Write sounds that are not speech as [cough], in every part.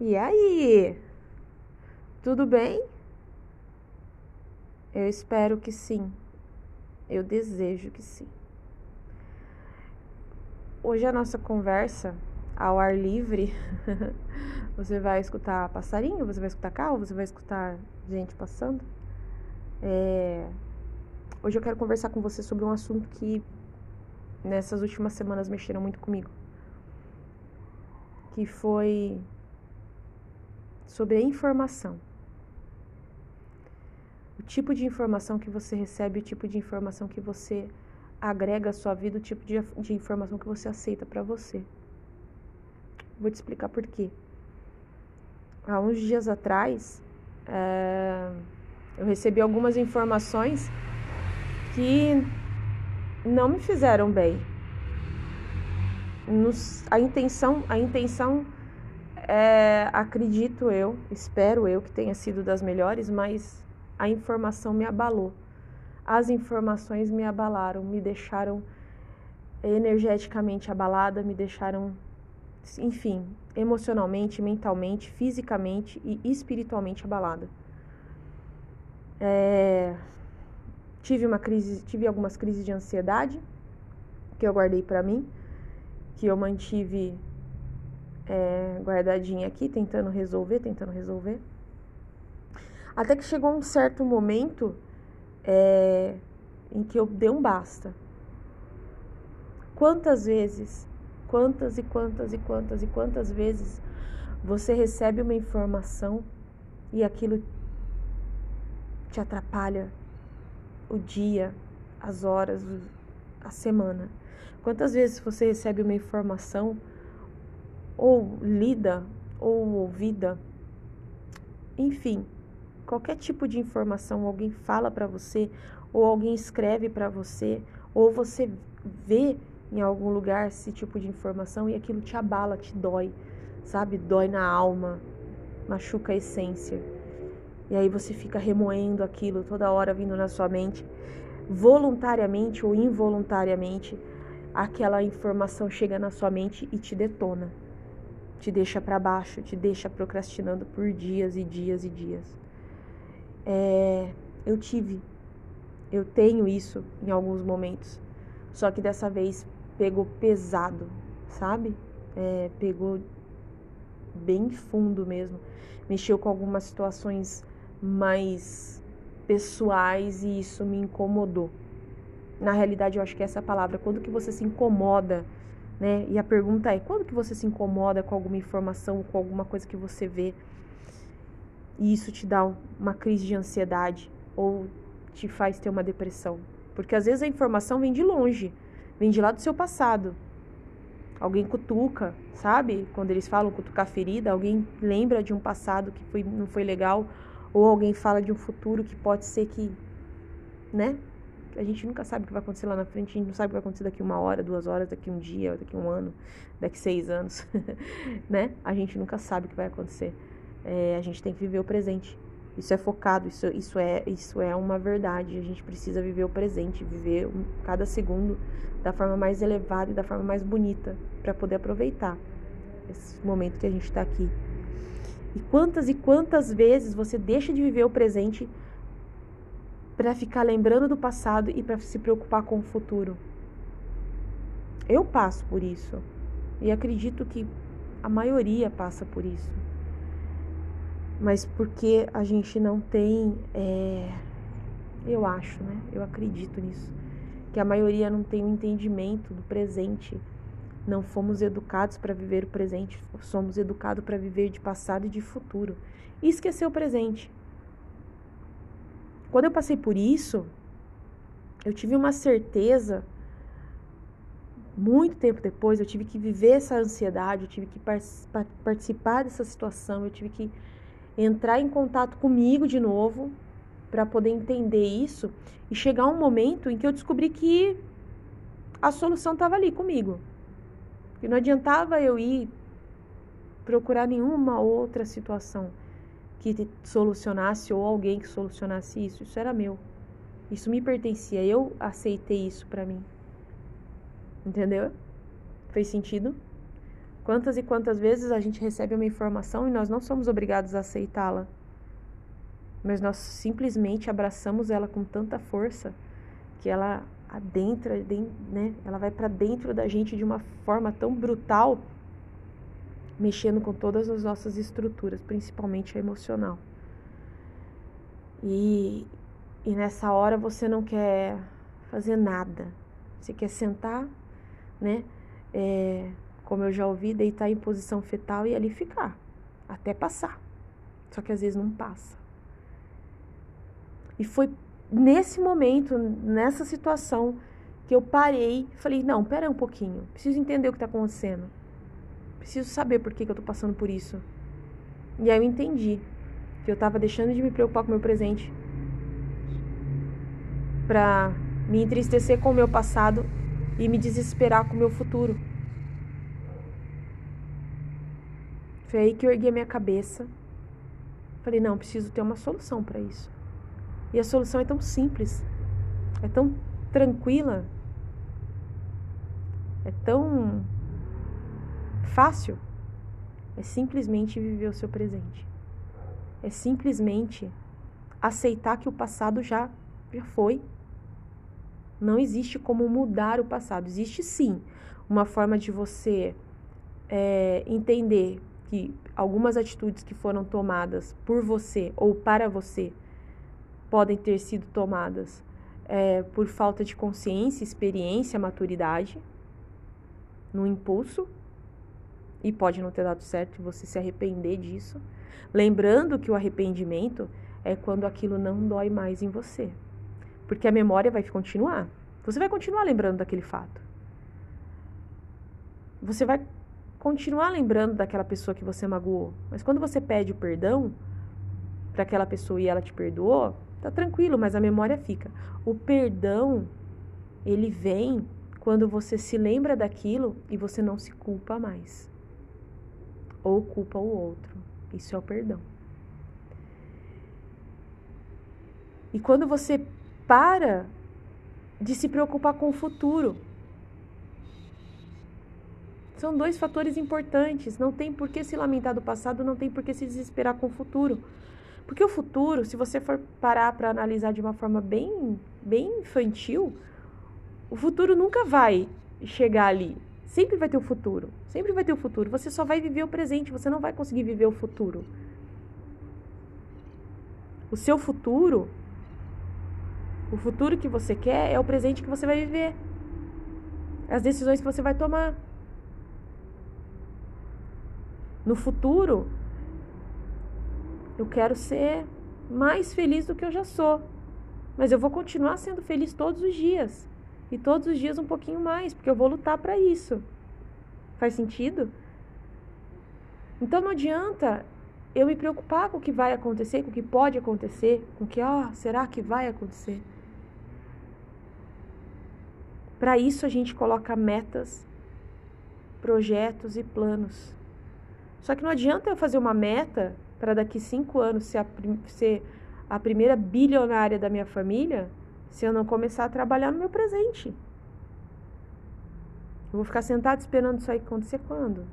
E aí? Tudo bem? Eu espero que sim. Eu desejo que sim. Hoje a nossa conversa ao ar livre, [laughs] você vai escutar passarinho, você vai escutar carro, você vai escutar gente passando. É... Hoje eu quero conversar com você sobre um assunto que nessas últimas semanas mexeram muito comigo, que foi sobre a informação. O tipo de informação que você recebe, o tipo de informação que você agrega à sua vida, o tipo de, de informação que você aceita para você. Vou te explicar por quê. Há uns dias atrás, é, eu recebi algumas informações que não me fizeram bem. Nos, a intenção, a intenção é, acredito eu, espero eu que tenha sido das melhores, mas a informação me abalou. As informações me abalaram, me deixaram energeticamente abalada, me deixaram, enfim, emocionalmente, mentalmente, fisicamente e espiritualmente abalada. É, tive uma crise, tive algumas crises de ansiedade que eu guardei para mim, que eu mantive é, guardadinha aqui, tentando resolver, tentando resolver. Até que chegou um certo momento é, em que eu dei um basta. Quantas vezes, quantas e quantas e quantas e quantas vezes você recebe uma informação e aquilo te atrapalha o dia, as horas, a semana? Quantas vezes você recebe uma informação ou lida ou ouvida, enfim, qualquer tipo de informação alguém fala para você ou alguém escreve para você ou você vê em algum lugar esse tipo de informação e aquilo te abala, te dói, sabe? Dói na alma, machuca a essência. E aí você fica remoendo aquilo toda hora vindo na sua mente, voluntariamente ou involuntariamente, aquela informação chega na sua mente e te detona te deixa para baixo, te deixa procrastinando por dias e dias e dias. É, eu tive, eu tenho isso em alguns momentos, só que dessa vez pegou pesado, sabe? É, pegou bem fundo mesmo, mexeu com algumas situações mais pessoais e isso me incomodou. Na realidade, eu acho que essa palavra, quando que você se incomoda né? E a pergunta é: quando que você se incomoda com alguma informação, com alguma coisa que você vê e isso te dá uma crise de ansiedade ou te faz ter uma depressão? Porque às vezes a informação vem de longe, vem de lá do seu passado. Alguém cutuca, sabe? Quando eles falam cutucar ferida, alguém lembra de um passado que foi, não foi legal, ou alguém fala de um futuro que pode ser que, né? A gente nunca sabe o que vai acontecer lá na frente, a gente não sabe o que vai acontecer daqui uma hora, duas horas, daqui um dia, daqui um ano, daqui seis anos, [laughs] né? A gente nunca sabe o que vai acontecer. É, a gente tem que viver o presente. Isso é focado, isso, isso, é, isso é uma verdade. A gente precisa viver o presente, viver cada segundo da forma mais elevada e da forma mais bonita para poder aproveitar esse momento que a gente está aqui. E quantas e quantas vezes você deixa de viver o presente para ficar lembrando do passado e para se preocupar com o futuro. Eu passo por isso e acredito que a maioria passa por isso. Mas porque a gente não tem, é, eu acho, né? Eu acredito nisso, que a maioria não tem o um entendimento do presente. Não fomos educados para viver o presente, somos educados para viver de passado e de futuro. E esquecer o presente. Quando eu passei por isso, eu tive uma certeza, muito tempo depois, eu tive que viver essa ansiedade, eu tive que participar dessa situação, eu tive que entrar em contato comigo de novo para poder entender isso e chegar um momento em que eu descobri que a solução estava ali comigo. Que não adiantava eu ir procurar nenhuma outra situação que solucionasse ou alguém que solucionasse isso. Isso era meu. Isso me pertencia. Eu aceitei isso para mim. Entendeu? Fez sentido? Quantas e quantas vezes a gente recebe uma informação e nós não somos obrigados a aceitá-la, mas nós simplesmente abraçamos ela com tanta força que ela adentra, né? Ela vai para dentro da gente de uma forma tão brutal, mexendo com todas as nossas estruturas, principalmente a emocional. E, e nessa hora você não quer fazer nada. Você quer sentar, né? É, como eu já ouvi, deitar em posição fetal e ali ficar, até passar. Só que às vezes não passa. E foi nesse momento, nessa situação, que eu parei e falei: não, pera um pouquinho, preciso entender o que está acontecendo. Preciso saber por que, que eu estou passando por isso. E aí eu entendi que eu estava deixando de me preocupar com o meu presente para me entristecer com o meu passado e me desesperar com o meu futuro. Foi aí que eu ergui a minha cabeça. Falei, não, preciso ter uma solução para isso. E a solução é tão simples, é tão tranquila, é tão fácil. É simplesmente viver o seu presente. É simplesmente aceitar que o passado já, já foi. Não existe como mudar o passado. Existe sim uma forma de você é, entender que algumas atitudes que foram tomadas por você ou para você podem ter sido tomadas é, por falta de consciência, experiência, maturidade, no impulso, e pode não ter dado certo e você se arrepender disso. Lembrando que o arrependimento é quando aquilo não dói mais em você, porque a memória vai continuar. Você vai continuar lembrando daquele fato. Você vai continuar lembrando daquela pessoa que você magoou, mas quando você pede o perdão para aquela pessoa e ela te perdoou, Tá tranquilo, mas a memória fica. O perdão, ele vem quando você se lembra daquilo e você não se culpa mais. Ou culpa o outro. Isso é o perdão. E quando você para de se preocupar com o futuro. São dois fatores importantes. Não tem por que se lamentar do passado, não tem por que se desesperar com o futuro. Porque o futuro, se você for parar para analisar de uma forma bem, bem infantil, o futuro nunca vai chegar ali. Sempre vai ter o futuro. Sempre vai ter o futuro. Você só vai viver o presente, você não vai conseguir viver o futuro. O seu futuro, o futuro que você quer é o presente que você vai viver. As decisões que você vai tomar. No futuro, eu quero ser mais feliz do que eu já sou. Mas eu vou continuar sendo feliz todos os dias. E todos os dias um pouquinho mais, porque eu vou lutar para isso. Faz sentido? Então não adianta eu me preocupar com o que vai acontecer, com o que pode acontecer, com o que, ah, será que vai acontecer? Para isso a gente coloca metas, projetos e planos. Só que não adianta eu fazer uma meta para daqui cinco anos ser a, ser a primeira bilionária da minha família se eu não começar a trabalhar no meu presente. Eu vou ficar sentado esperando isso aí acontecer quando?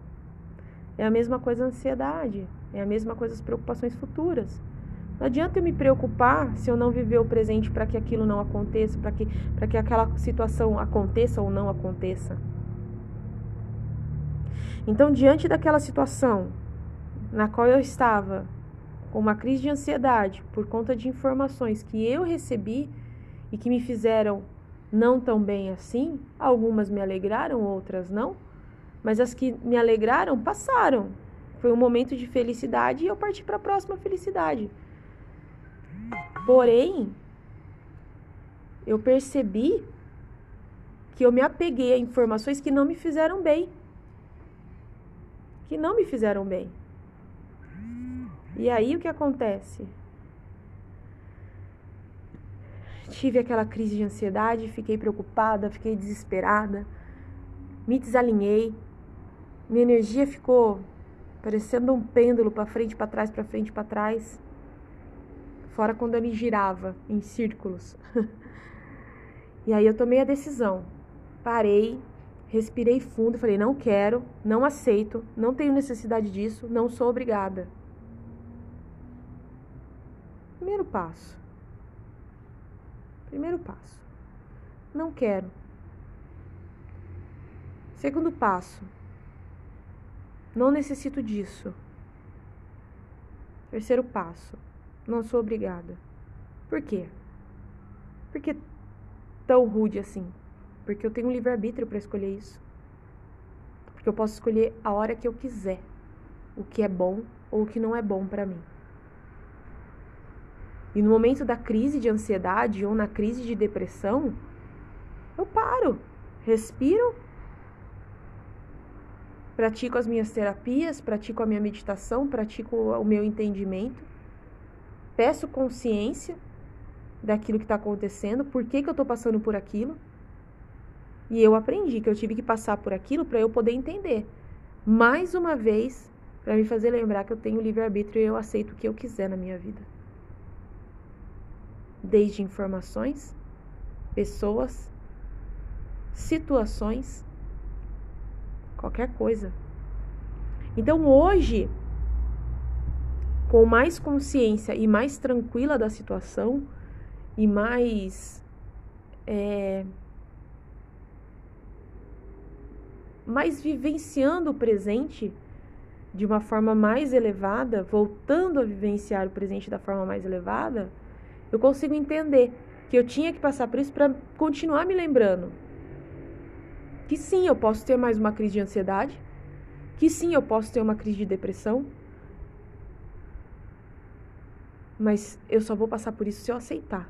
É a mesma coisa a ansiedade, é a mesma coisa as preocupações futuras. Não adianta eu me preocupar se eu não viver o presente para que aquilo não aconteça, para que, que aquela situação aconteça ou não aconteça. Então, diante daquela situação na qual eu estava com uma crise de ansiedade por conta de informações que eu recebi e que me fizeram não tão bem assim, algumas me alegraram, outras não, mas as que me alegraram passaram. Foi um momento de felicidade e eu parti para a próxima felicidade. Porém, eu percebi que eu me apeguei a informações que não me fizeram bem. Que não me fizeram bem. E aí o que acontece? Tive aquela crise de ansiedade, fiquei preocupada, fiquei desesperada, me desalinhei, minha energia ficou parecendo um pêndulo para frente, para trás, para frente, para trás. Fora quando ele girava em círculos. [laughs] e aí eu tomei a decisão. Parei, respirei fundo falei: não quero, não aceito, não tenho necessidade disso, não sou obrigada. Primeiro passo. Primeiro passo. Não quero. Segundo passo. Não necessito disso. Terceiro passo. Não sou obrigada. Por quê? Por que tão rude assim? Porque eu tenho um livre-arbítrio para escolher isso. Porque eu posso escolher a hora que eu quiser o que é bom ou o que não é bom para mim. E no momento da crise de ansiedade ou na crise de depressão, eu paro, respiro, pratico as minhas terapias, pratico a minha meditação, pratico o meu entendimento, peço consciência daquilo que está acontecendo, por que, que eu estou passando por aquilo. E eu aprendi que eu tive que passar por aquilo para eu poder entender. Mais uma vez, para me fazer lembrar que eu tenho livre-arbítrio e eu aceito o que eu quiser na minha vida. Desde informações, pessoas, situações, qualquer coisa. Então hoje, com mais consciência e mais tranquila da situação e mais é, mais vivenciando o presente de uma forma mais elevada, voltando a vivenciar o presente da forma mais elevada, eu consigo entender que eu tinha que passar por isso para continuar me lembrando que sim, eu posso ter mais uma crise de ansiedade, que sim, eu posso ter uma crise de depressão, mas eu só vou passar por isso se eu aceitar.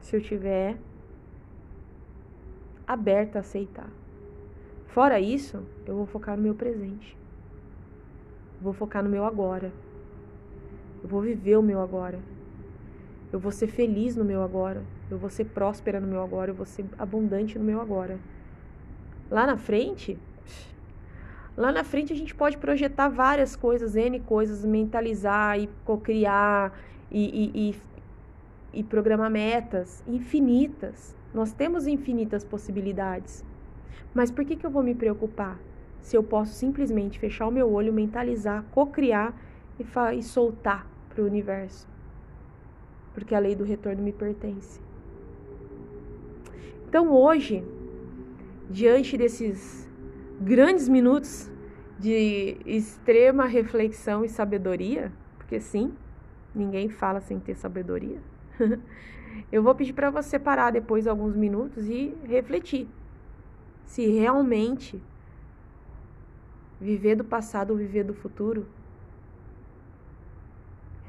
Se eu tiver aberta a aceitar. Fora isso, eu vou focar no meu presente. Vou focar no meu agora. Eu vou viver o meu agora. Eu vou ser feliz no meu agora. Eu vou ser próspera no meu agora. Eu vou ser abundante no meu agora. Lá na frente, lá na frente a gente pode projetar várias coisas, N coisas, mentalizar e cocriar e, e, e, e programar metas infinitas. Nós temos infinitas possibilidades. Mas por que, que eu vou me preocupar se eu posso simplesmente fechar o meu olho, mentalizar, cocriar e, e soltar para o universo? Porque a lei do retorno me pertence. Então hoje, diante desses grandes minutos de extrema reflexão e sabedoria, porque sim, ninguém fala sem ter sabedoria. [laughs] Eu vou pedir para você parar depois alguns minutos e refletir se realmente viver do passado ou viver do futuro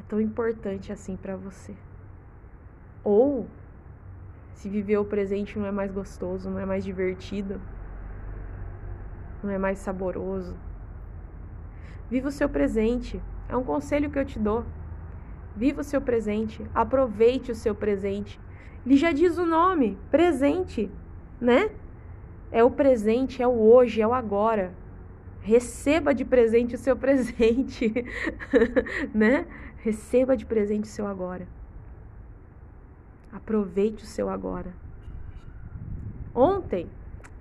tão importante assim para você. Ou se viver o presente não é mais gostoso, não é mais divertido, não é mais saboroso. Viva o seu presente. É um conselho que eu te dou. Viva o seu presente, aproveite o seu presente. Ele já diz o nome, presente, né? É o presente, é o hoje, é o agora. Receba de presente o seu presente, [laughs] né? Receba de presente o seu agora. Aproveite o seu agora. Ontem,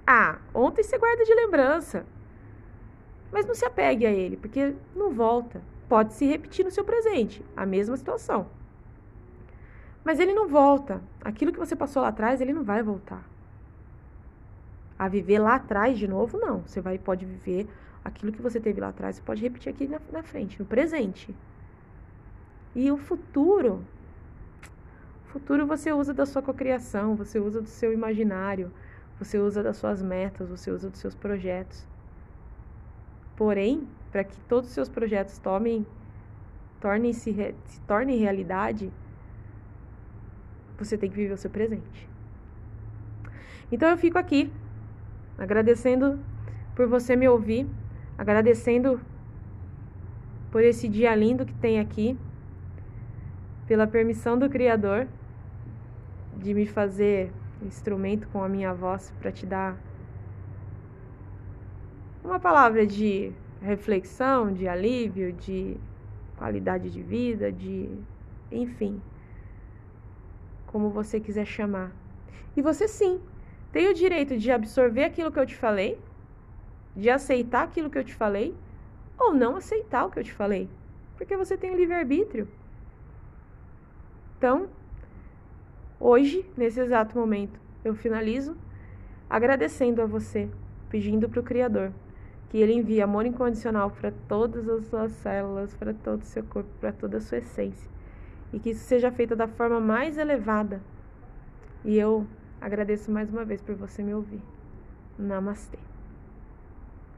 ah, ontem você guarda de lembrança. Mas não se apegue a ele, porque não volta pode se repetir no seu presente, a mesma situação. Mas ele não volta. Aquilo que você passou lá atrás, ele não vai voltar. A viver lá atrás de novo, não. Você vai, pode viver aquilo que você teve lá atrás, você pode repetir aqui na, na frente, no presente. E o futuro, o futuro você usa da sua cocriação, você usa do seu imaginário, você usa das suas metas, você usa dos seus projetos. Porém, para que todos os seus projetos tomem, tornem -se, se tornem realidade, você tem que viver o seu presente. Então eu fico aqui agradecendo por você me ouvir, agradecendo por esse dia lindo que tem aqui, pela permissão do Criador de me fazer instrumento com a minha voz para te dar uma palavra de reflexão, de alívio, de qualidade de vida, de enfim, como você quiser chamar. E você sim, tem o direito de absorver aquilo que eu te falei, de aceitar aquilo que eu te falei, ou não aceitar o que eu te falei, porque você tem o livre-arbítrio. Então, hoje, nesse exato momento, eu finalizo agradecendo a você, pedindo para o Criador que Ele envie amor incondicional para todas as suas células, para todo o seu corpo, para toda a sua essência. E que isso seja feito da forma mais elevada. E eu agradeço mais uma vez por você me ouvir. Namastê.